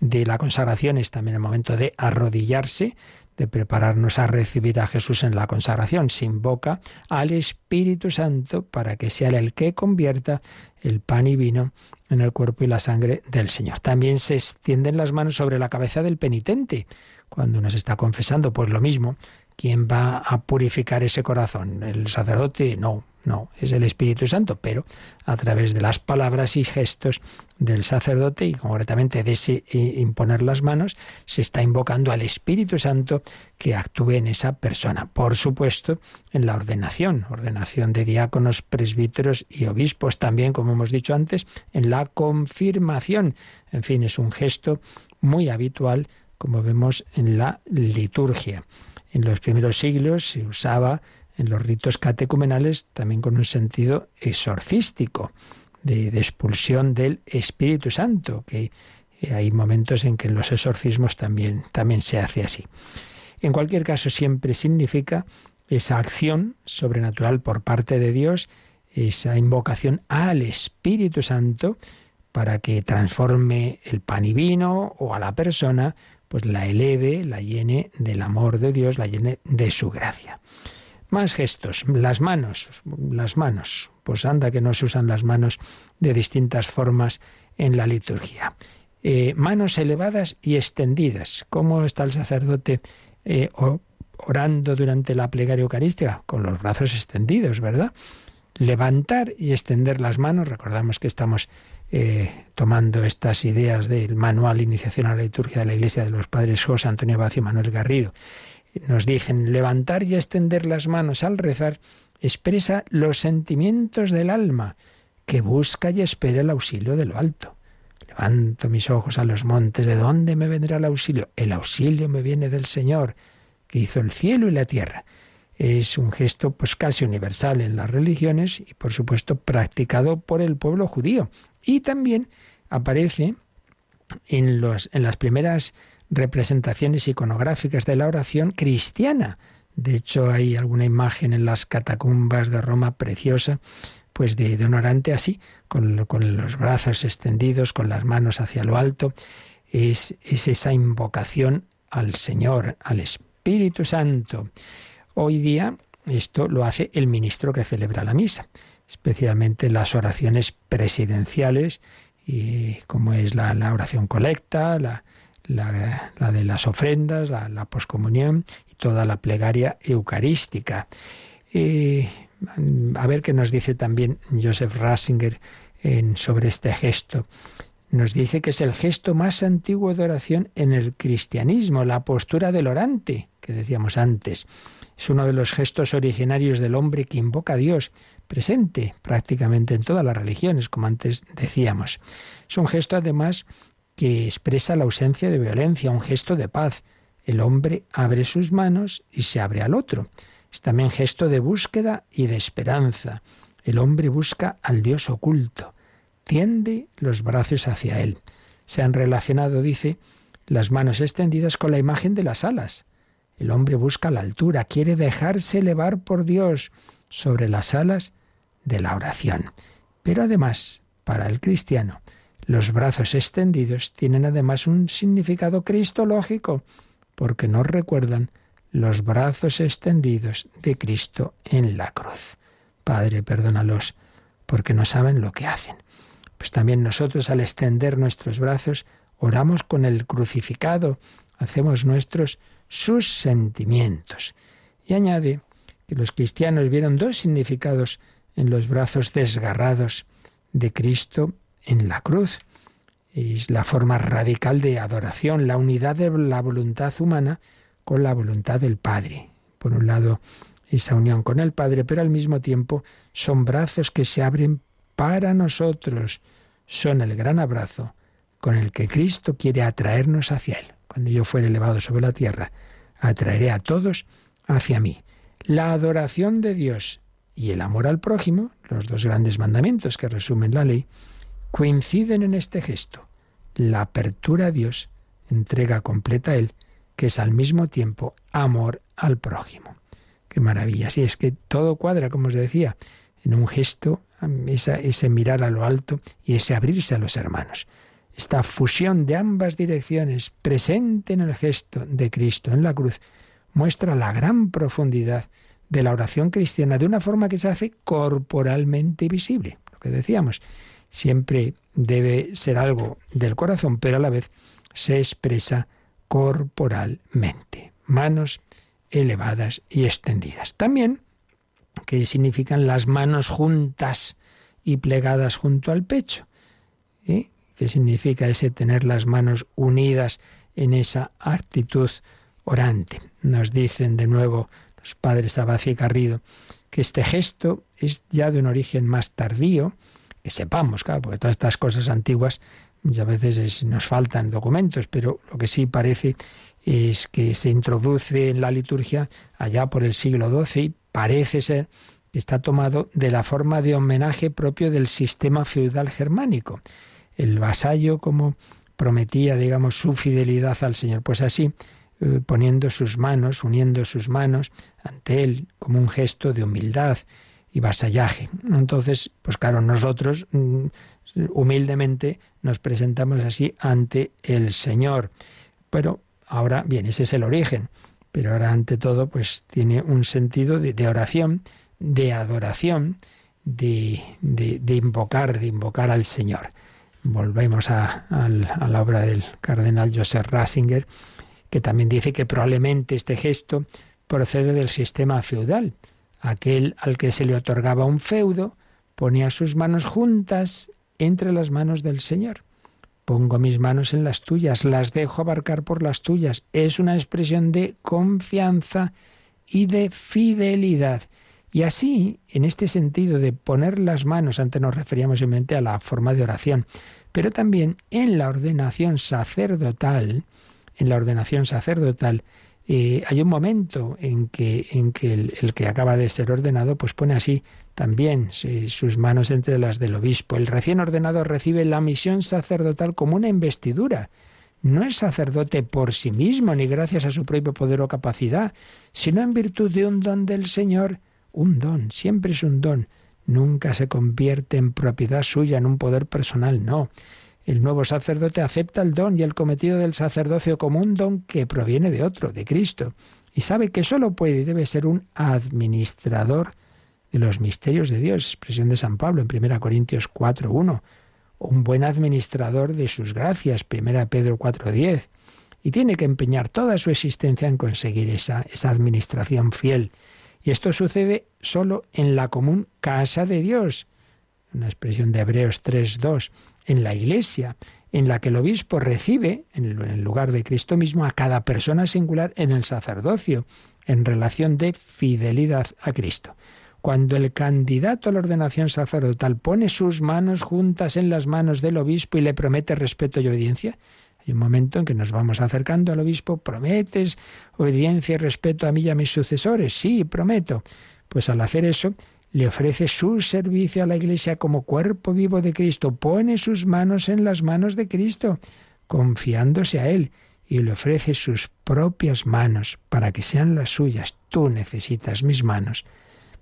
de la consagración, es también el momento de arrodillarse, de prepararnos a recibir a Jesús en la consagración. Se invoca al Espíritu Santo para que sea el que convierta el pan y vino en el cuerpo y la sangre del Señor. También se extienden las manos sobre la cabeza del penitente cuando nos está confesando, pues lo mismo, ¿Quién va a purificar ese corazón? ¿El sacerdote? No, no, es el Espíritu Santo, pero a través de las palabras y gestos del sacerdote y concretamente de eh, imponer las manos, se está invocando al Espíritu Santo que actúe en esa persona. Por supuesto, en la ordenación, ordenación de diáconos, presbíteros y obispos, también, como hemos dicho antes, en la confirmación. En fin, es un gesto muy habitual, como vemos en la liturgia. En los primeros siglos se usaba en los ritos catecumenales también con un sentido exorcístico, de, expulsión del Espíritu Santo, que eh, hay momentos en que en los exorcismos también, también se hace así. En cualquier caso, siempre significa esa acción sobrenatural por parte de Dios, esa invocación al Espíritu Santo para que transforme el pan y vino o a la persona pues la eleve, la llene del amor de Dios, la llene de su gracia. Más gestos, las manos, las manos, pues anda que no se usan las manos de distintas formas en la liturgia. Eh, manos elevadas y extendidas. ¿Cómo está el sacerdote eh, orando durante la plegaria eucarística? Con los brazos extendidos, ¿verdad? Levantar y extender las manos. Recordamos que estamos eh, tomando estas ideas del manual Iniciación a la Liturgia de la Iglesia de los Padres José Antonio Bacio y Manuel Garrido. Nos dicen, levantar y extender las manos al rezar expresa los sentimientos del alma que busca y espera el auxilio de lo alto. Levanto mis ojos a los montes, ¿de dónde me vendrá el auxilio? El auxilio me viene del Señor, que hizo el cielo y la tierra. Es un gesto pues casi universal en las religiones y por supuesto practicado por el pueblo judío. Y también aparece en, los, en las primeras representaciones iconográficas de la oración cristiana. De hecho, hay alguna imagen en las catacumbas de Roma preciosa, pues de, de así, con, con, los brazos extendidos, con las manos hacia lo alto. Es, es esa invocación al Señor, al Espíritu Santo. Hoy día esto lo hace el ministro que celebra la misa especialmente las oraciones presidenciales, y como es la, oración colecta, la, de las ofrendas, la, la, poscomunión y toda la plegaria eucarística. a ver qué nos dice también Joseph Ratzinger en, sobre este gesto. Nos dice que es el gesto más antiguo de oración en el cristianismo, la postura del orante, que decíamos antes. Es uno de los gestos originarios del hombre que invoca a Dios, presente prácticamente en todas las religiones, como antes decíamos. Es un gesto además que expresa la ausencia de violencia, un gesto de paz. El hombre abre sus manos y se abre al otro. Es también gesto de búsqueda y de esperanza. El hombre busca al Dios oculto, tiende los brazos hacia él. se han relacionado, dice, las manos extendidas con la imagen de las alas. El hombre busca la altura, quiere dejarse elevar por Dios sobre las alas de la oración. Pero además, para el cristiano, los brazos extendidos tienen además un significado cristológico, porque nos recuerdan los brazos extendidos de Cristo en la cruz. Padre, perdónalos, porque no saben lo que hacen. Pues también nosotros al extender nuestros brazos oramos con el crucificado, hacemos nuestros sus sentimientos. Y añade que los cristianos vieron dos significados en los brazos desgarrados de Cristo en la cruz. Es la forma radical de adoración, la unidad de la voluntad humana con la voluntad del Padre. Por un lado, esa unión con el Padre, pero al mismo tiempo son brazos que se abren para nosotros. Son el gran abrazo con el que Cristo quiere atraernos hacia Él. Cuando yo fuere elevado sobre la tierra, atraeré a todos hacia mí. La adoración de Dios y el amor al prójimo, los dos grandes mandamientos que resumen la ley, coinciden en este gesto. La apertura a Dios, entrega completa a Él, que es al mismo tiempo amor al prójimo. Qué maravilla. Si es que todo cuadra, como os decía, en un gesto, ese mirar a lo alto y ese abrirse a los hermanos. Esta fusión de ambas direcciones presente en el gesto de Cristo en la cruz muestra la gran profundidad de la oración cristiana de una forma que se hace corporalmente visible. Lo que decíamos, siempre debe ser algo del corazón, pero a la vez se expresa corporalmente. Manos elevadas y extendidas. También, que significan las manos juntas y plegadas junto al pecho. ¿eh? ¿Qué significa ese tener las manos unidas en esa actitud orante? Nos dicen de nuevo los padres Abad y Garrido que este gesto es ya de un origen más tardío, que sepamos, claro, porque todas estas cosas antiguas muchas veces nos faltan documentos, pero lo que sí parece es que se introduce en la liturgia allá por el siglo XII y parece ser que está tomado de la forma de homenaje propio del sistema feudal germánico el vasallo como prometía, digamos, su fidelidad al Señor. Pues así, eh, poniendo sus manos, uniendo sus manos ante Él como un gesto de humildad y vasallaje. Entonces, pues claro, nosotros mm, humildemente nos presentamos así ante el Señor. Pero ahora, bien, ese es el origen. Pero ahora, ante todo, pues tiene un sentido de, oración, de adoración, de, de invocar, de invocar al Señor volvemos a, la obra del cardenal Joseph Ratzinger, que también dice que probablemente este gesto procede del sistema feudal. Aquel al que se le otorgaba un feudo ponía sus manos juntas entre las manos del Señor. Pongo mis manos en las tuyas, las dejo abarcar por las tuyas. Es una expresión de confianza y de fidelidad. Y así, en este sentido de poner las manos, antes nos referíamos simplemente a la forma de oración, pero también en la ordenación sacerdotal, en la ordenación sacerdotal, eh, hay un momento en que, en que el, que acaba de ser ordenado pues pone así también sus manos entre las del obispo. El recién ordenado recibe la misión sacerdotal como una investidura. No es sacerdote por sí mismo ni gracias a su propio poder o capacidad, sino en virtud de un don del Señor un don, siempre es un don. Nunca se convierte en propiedad suya, en un poder personal, no. El nuevo sacerdote acepta el don y el cometido del sacerdocio como un don que proviene de otro, de Cristo, y sabe que sólo puede y debe ser un administrador de los misterios de Dios, expresión de San Pablo en 1 Corintios 4.1, un buen administrador de sus gracias, 1 Pedro 4.10, y tiene que empeñar toda su existencia en conseguir esa, esa administración fiel y esto sucede solo en la común casa de Dios, una expresión de Hebreos 3.2, en la iglesia, en la que el obispo recibe, en el lugar de Cristo mismo, a cada persona singular en el sacerdocio, en relación de fidelidad a Cristo. Cuando el candidato a la ordenación sacerdotal pone sus manos juntas en las manos del obispo y le promete respeto y obediencia, hay un momento en que nos vamos acercando al obispo, ¿prometes obediencia y respeto a mí y a mis sucesores? Sí, prometo. Pues al hacer eso, le ofrece su servicio a la Iglesia como cuerpo vivo de Cristo, pone sus manos en las manos de Cristo, confiándose a Él, y le ofrece sus propias manos para que sean las suyas. Tú necesitas mis manos,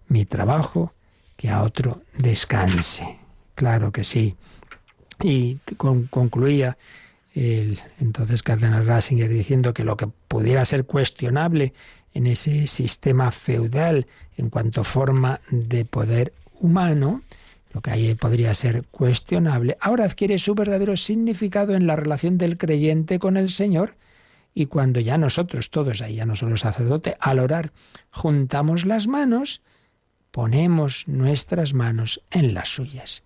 mi trabajo, que a otro descanse. Claro que sí. Y concluía entonces cardenal Ratzinger diciendo que lo que pudiera ser cuestionable en ese sistema feudal en cuanto forma de poder humano, lo que ahí podría ser cuestionable, ahora adquiere su verdadero significado en la relación del creyente con el Señor. Y cuando ya nosotros, todos ahí, ya no solo el sacerdote, al orar, juntamos las manos, ponemos nuestras manos en las suyas.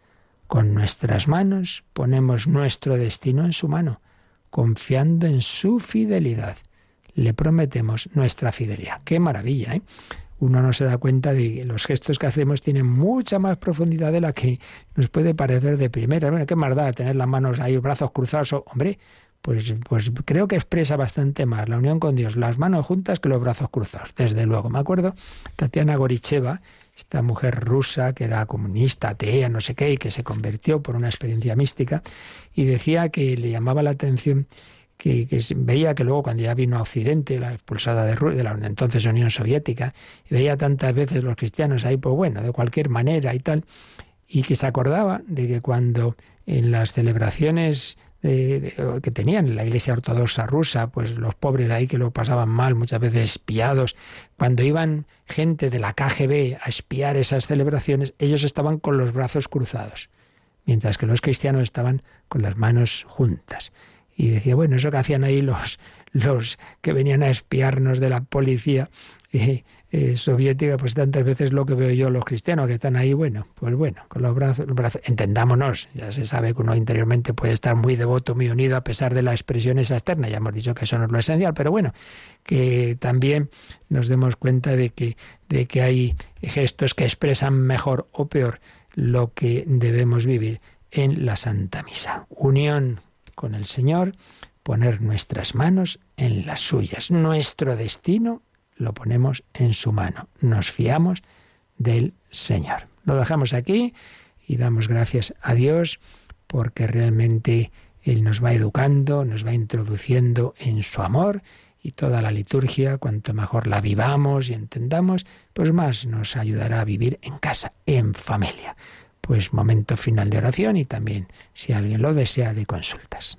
Con nuestras manos ponemos nuestro destino en su mano, confiando en su fidelidad. Le prometemos nuestra fidelidad. Qué maravilla, ¿eh? Uno no se da cuenta de que los gestos que hacemos tienen mucha más profundidad de la que nos puede parecer de primera. Bueno, qué más da tener las manos ahí, brazos cruzados. Hombre, pues, pues creo que expresa bastante más la unión con Dios, las manos juntas que los brazos cruzados, desde luego. Me acuerdo, Tatiana Goricheva, esta mujer rusa que era comunista, atea, no sé qué, y que se convirtió por una experiencia mística, y decía que le llamaba la atención que, veía que luego cuando ya vino a Occidente, la expulsada de, de la entonces Unión Soviética, veía tantas veces los cristianos ahí, pues bueno, de cualquier manera y tal, y que se acordaba de que cuando en las celebraciones que tenían en la Iglesia Ortodoxa rusa, pues los pobres ahí que lo pasaban mal, muchas veces espiados, cuando iban gente de la KGB a espiar esas celebraciones, ellos estaban con los brazos cruzados, mientras que los cristianos estaban con las manos juntas. Y decía, bueno, eso que hacían ahí los, los que venían a espiarnos de la policía, eh, eh, soviética, pues tantas veces lo que veo yo los cristianos que están ahí, bueno, pues bueno, con los brazos, los brazos, entendámonos, ya se sabe que uno interiormente puede estar muy devoto, muy unido a pesar de la expresión esa externa, ya hemos dicho que eso no es lo esencial, pero bueno, que también nos demos cuenta de que, de que hay gestos que expresan mejor o peor lo que debemos vivir en la Santa Misa. Unión con el Señor, poner nuestras manos en las suyas, nuestro destino lo ponemos en su mano. Nos fiamos del Señor. Lo dejamos aquí y damos gracias a Dios porque realmente Él nos va educando, nos va introduciendo en su amor y toda la liturgia, cuanto mejor la vivamos y entendamos, pues más nos ayudará a vivir en casa, en familia. Pues momento final de oración y también, si alguien lo desea, de consultas.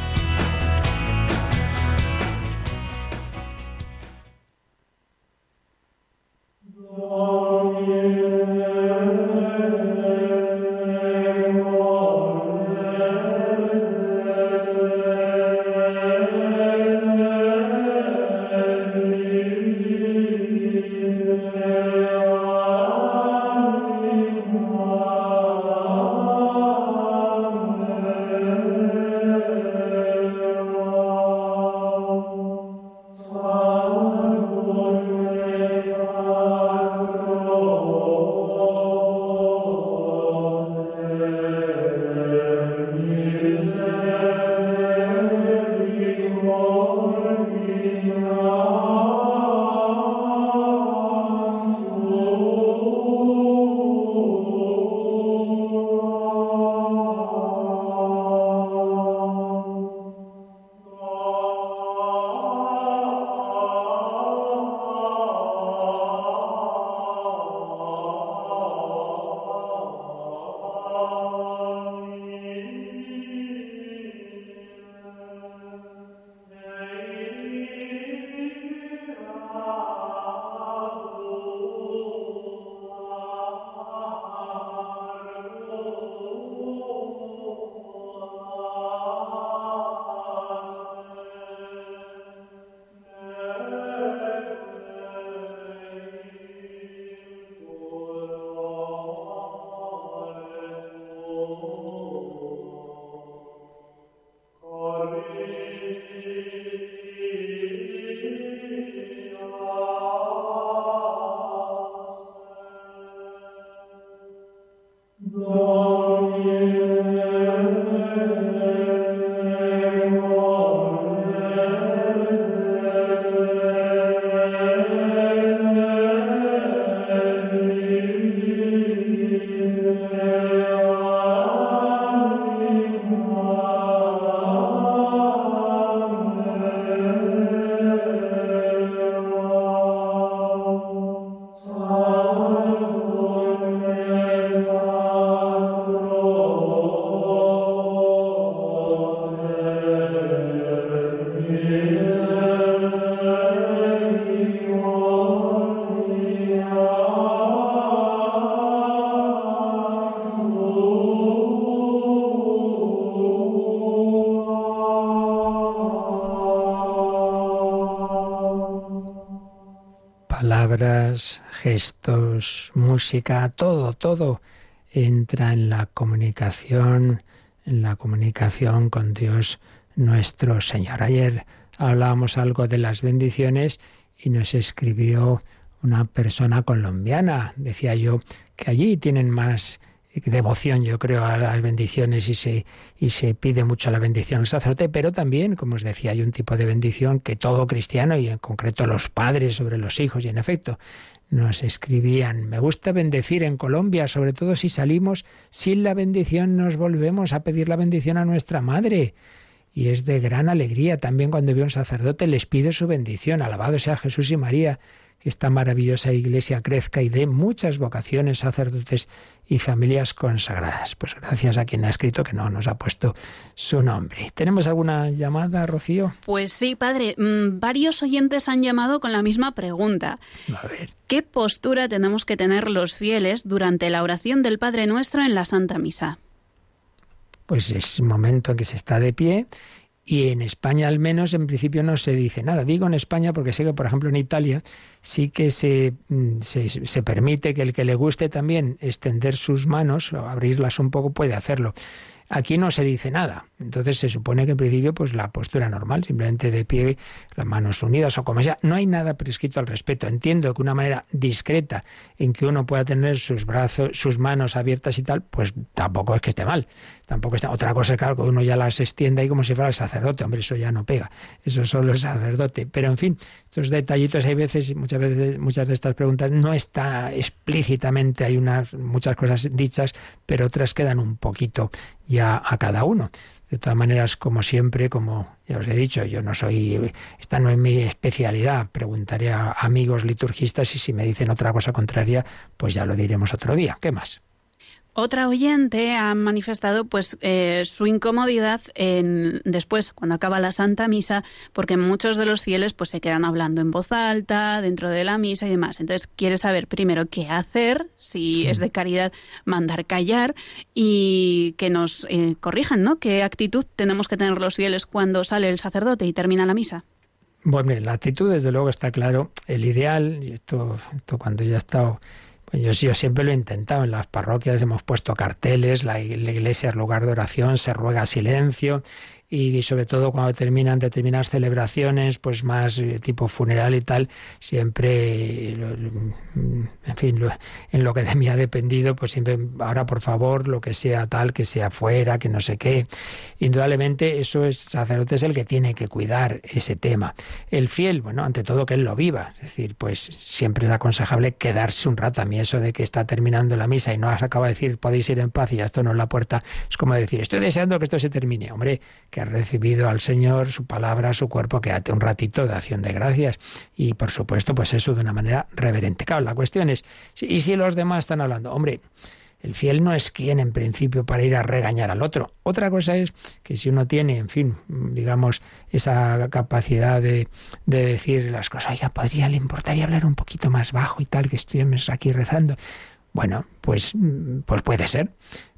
Amen. Palabras, gestos, música, todo, todo entra en la comunicación, en la comunicación con Dios nuestro Señor. Ayer hablábamos algo de las bendiciones y nos escribió una persona colombiana. Decía yo que allí tienen más devoción, yo creo, a las bendiciones y se, y se pide mucho la bendición al sacerdote, pero también, como os decía, hay un tipo de bendición que todo cristiano, y en concreto los padres sobre los hijos, y en efecto, nos escribían, me gusta bendecir en Colombia, sobre todo si salimos sin la bendición, nos volvemos a pedir la bendición a nuestra madre. Y es de gran alegría. También cuando veo un sacerdote, les pide su bendición, alabado sea Jesús y María que esta maravillosa iglesia crezca y dé muchas vocaciones, sacerdotes y familias consagradas. Pues gracias a quien ha escrito que no nos ha puesto su nombre. ¿Tenemos alguna llamada, Rocío? Pues sí, padre. Mm, varios oyentes han llamado con la misma pregunta. A ver. ¿Qué postura tenemos que tener los fieles durante la oración del Padre Nuestro en la Santa Misa? Pues es un momento en que se está de pie y en España al menos en principio no se dice nada. Digo en España porque sé que, por ejemplo, en Italia sí que se, mm, se, se, permite que el que le guste también extender sus manos o abrirlas un poco puede hacerlo. Aquí no se dice nada. Entonces se supone que en principio pues la postura normal, simplemente de pie, las manos unidas o como sea. No hay nada prescrito al respecto. Entiendo que una manera discreta en que uno pueda tener sus brazos, sus manos abiertas y tal, pues tampoco es que esté mal. Tampoco está. Otra cosa es claro que uno ya las extienda ahí como si fuera el sacerdote. Hombre, eso ya no pega. Eso solo el sacerdote. Pero en fin, estos detallitos hay veces, muchas veces, muchas de estas preguntas no está explícitamente, hay unas muchas cosas dichas, pero otras quedan un poquito ya a cada uno. De todas maneras, como siempre, como ya os he dicho, yo no soy, esta no es mi especialidad. Preguntaré a amigos liturgistas y si me dicen otra cosa contraria, pues ya lo diremos otro día. ¿Qué más? Otra oyente ha manifestado pues eh, su incomodidad en, después, cuando acaba la Santa Misa, porque muchos de los fieles pues se quedan hablando en voz alta dentro de la misa y demás. Entonces quiere saber primero qué hacer, si es de caridad mandar callar y que nos eh, corrijan, ¿no? ¿Qué actitud tenemos que tener los fieles cuando sale el sacerdote y termina la misa? Bueno, la actitud desde luego está claro. El ideal, y esto, esto cuando ya he estado yo, siempre lo he intentado. En las parroquias hemos puesto carteles, la iglesia es lugar de oración, se ruega silencio y sobre todo cuando terminan determinadas celebraciones, pues más eh, tipo funeral y tal, siempre, en fin, en lo que de mí ha dependido, pues siempre, ahora por favor, lo que sea tal, que sea fuera, que no sé qué. Indudablemente eso es, sacerdote es el que tiene que cuidar ese tema. El fiel, bueno, ante todo que él lo viva, es decir, pues siempre es aconsejable quedarse un rato. A mí eso de que está terminando la misa y no has acabado de decir podéis ir en paz y ya esto no es la puerta, es como decir, estoy deseando que esto se termine. Hombre, que recibido al Señor, su palabra, su cuerpo, quédate un ratito de acción de gracias. Y por supuesto, pues eso de una manera reverente. Claro, la cuestión es, ¿y si los demás están hablando? Hombre, el fiel no es quien en principio para ir a regañar al otro. Otra cosa es que si uno tiene, en fin, digamos, esa capacidad de, de decir las cosas, ya podría, le importaría hablar un poquito más bajo y tal, que estuvimos aquí rezando. Bueno, pues, pues puede ser.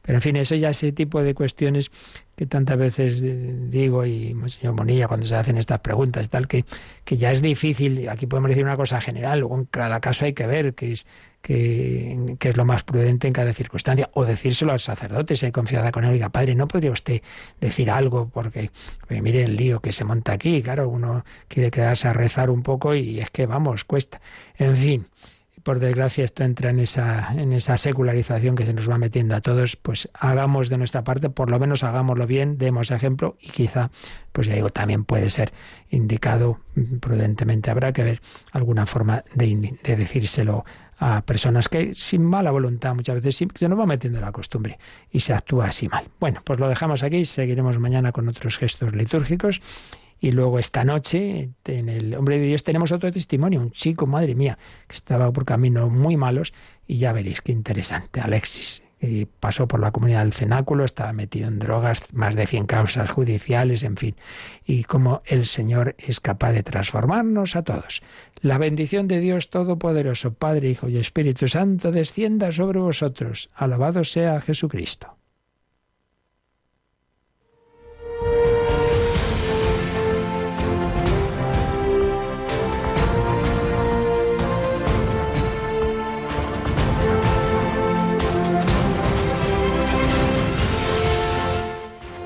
Pero en fin, eso ya ese tipo de cuestiones que tantas veces eh, digo y señor Monilla cuando se hacen estas preguntas tal, que, que ya es difícil, aquí podemos decir una cosa general, luego en cada caso hay que ver qué es, que, es lo más prudente en cada circunstancia, o decírselo al sacerdote si hay confianza con él, oiga, padre, ¿no podría usted decir algo? Porque, mire el lío que se monta aquí, claro, uno quiere quedarse a rezar un poco y es que, vamos, cuesta. En fin, por desgracia esto entra en esa, en esa secularización que se nos va metiendo a todos, pues hagamos de nuestra parte, por lo menos hagámoslo bien, demos ejemplo y quizá, pues ya digo, también puede ser indicado prudentemente. Habrá que ver alguna forma de, de decírselo a personas que sin mala voluntad muchas veces se nos va metiendo la costumbre y se actúa así mal. Bueno, pues lo dejamos aquí, seguiremos mañana con otros gestos litúrgicos y luego esta noche, en el Hombre de Dios, tenemos otro testimonio, un chico, madre mía, que estaba por caminos muy malos y ya veréis qué interesante, Alexis. Y pasó por la comunidad del cenáculo, estaba metido en drogas, más de 100 causas judiciales, en fin. Y cómo el Señor es capaz de transformarnos a todos. La bendición de Dios Todopoderoso, Padre, Hijo y Espíritu Santo, descienda sobre vosotros. Alabado sea Jesucristo.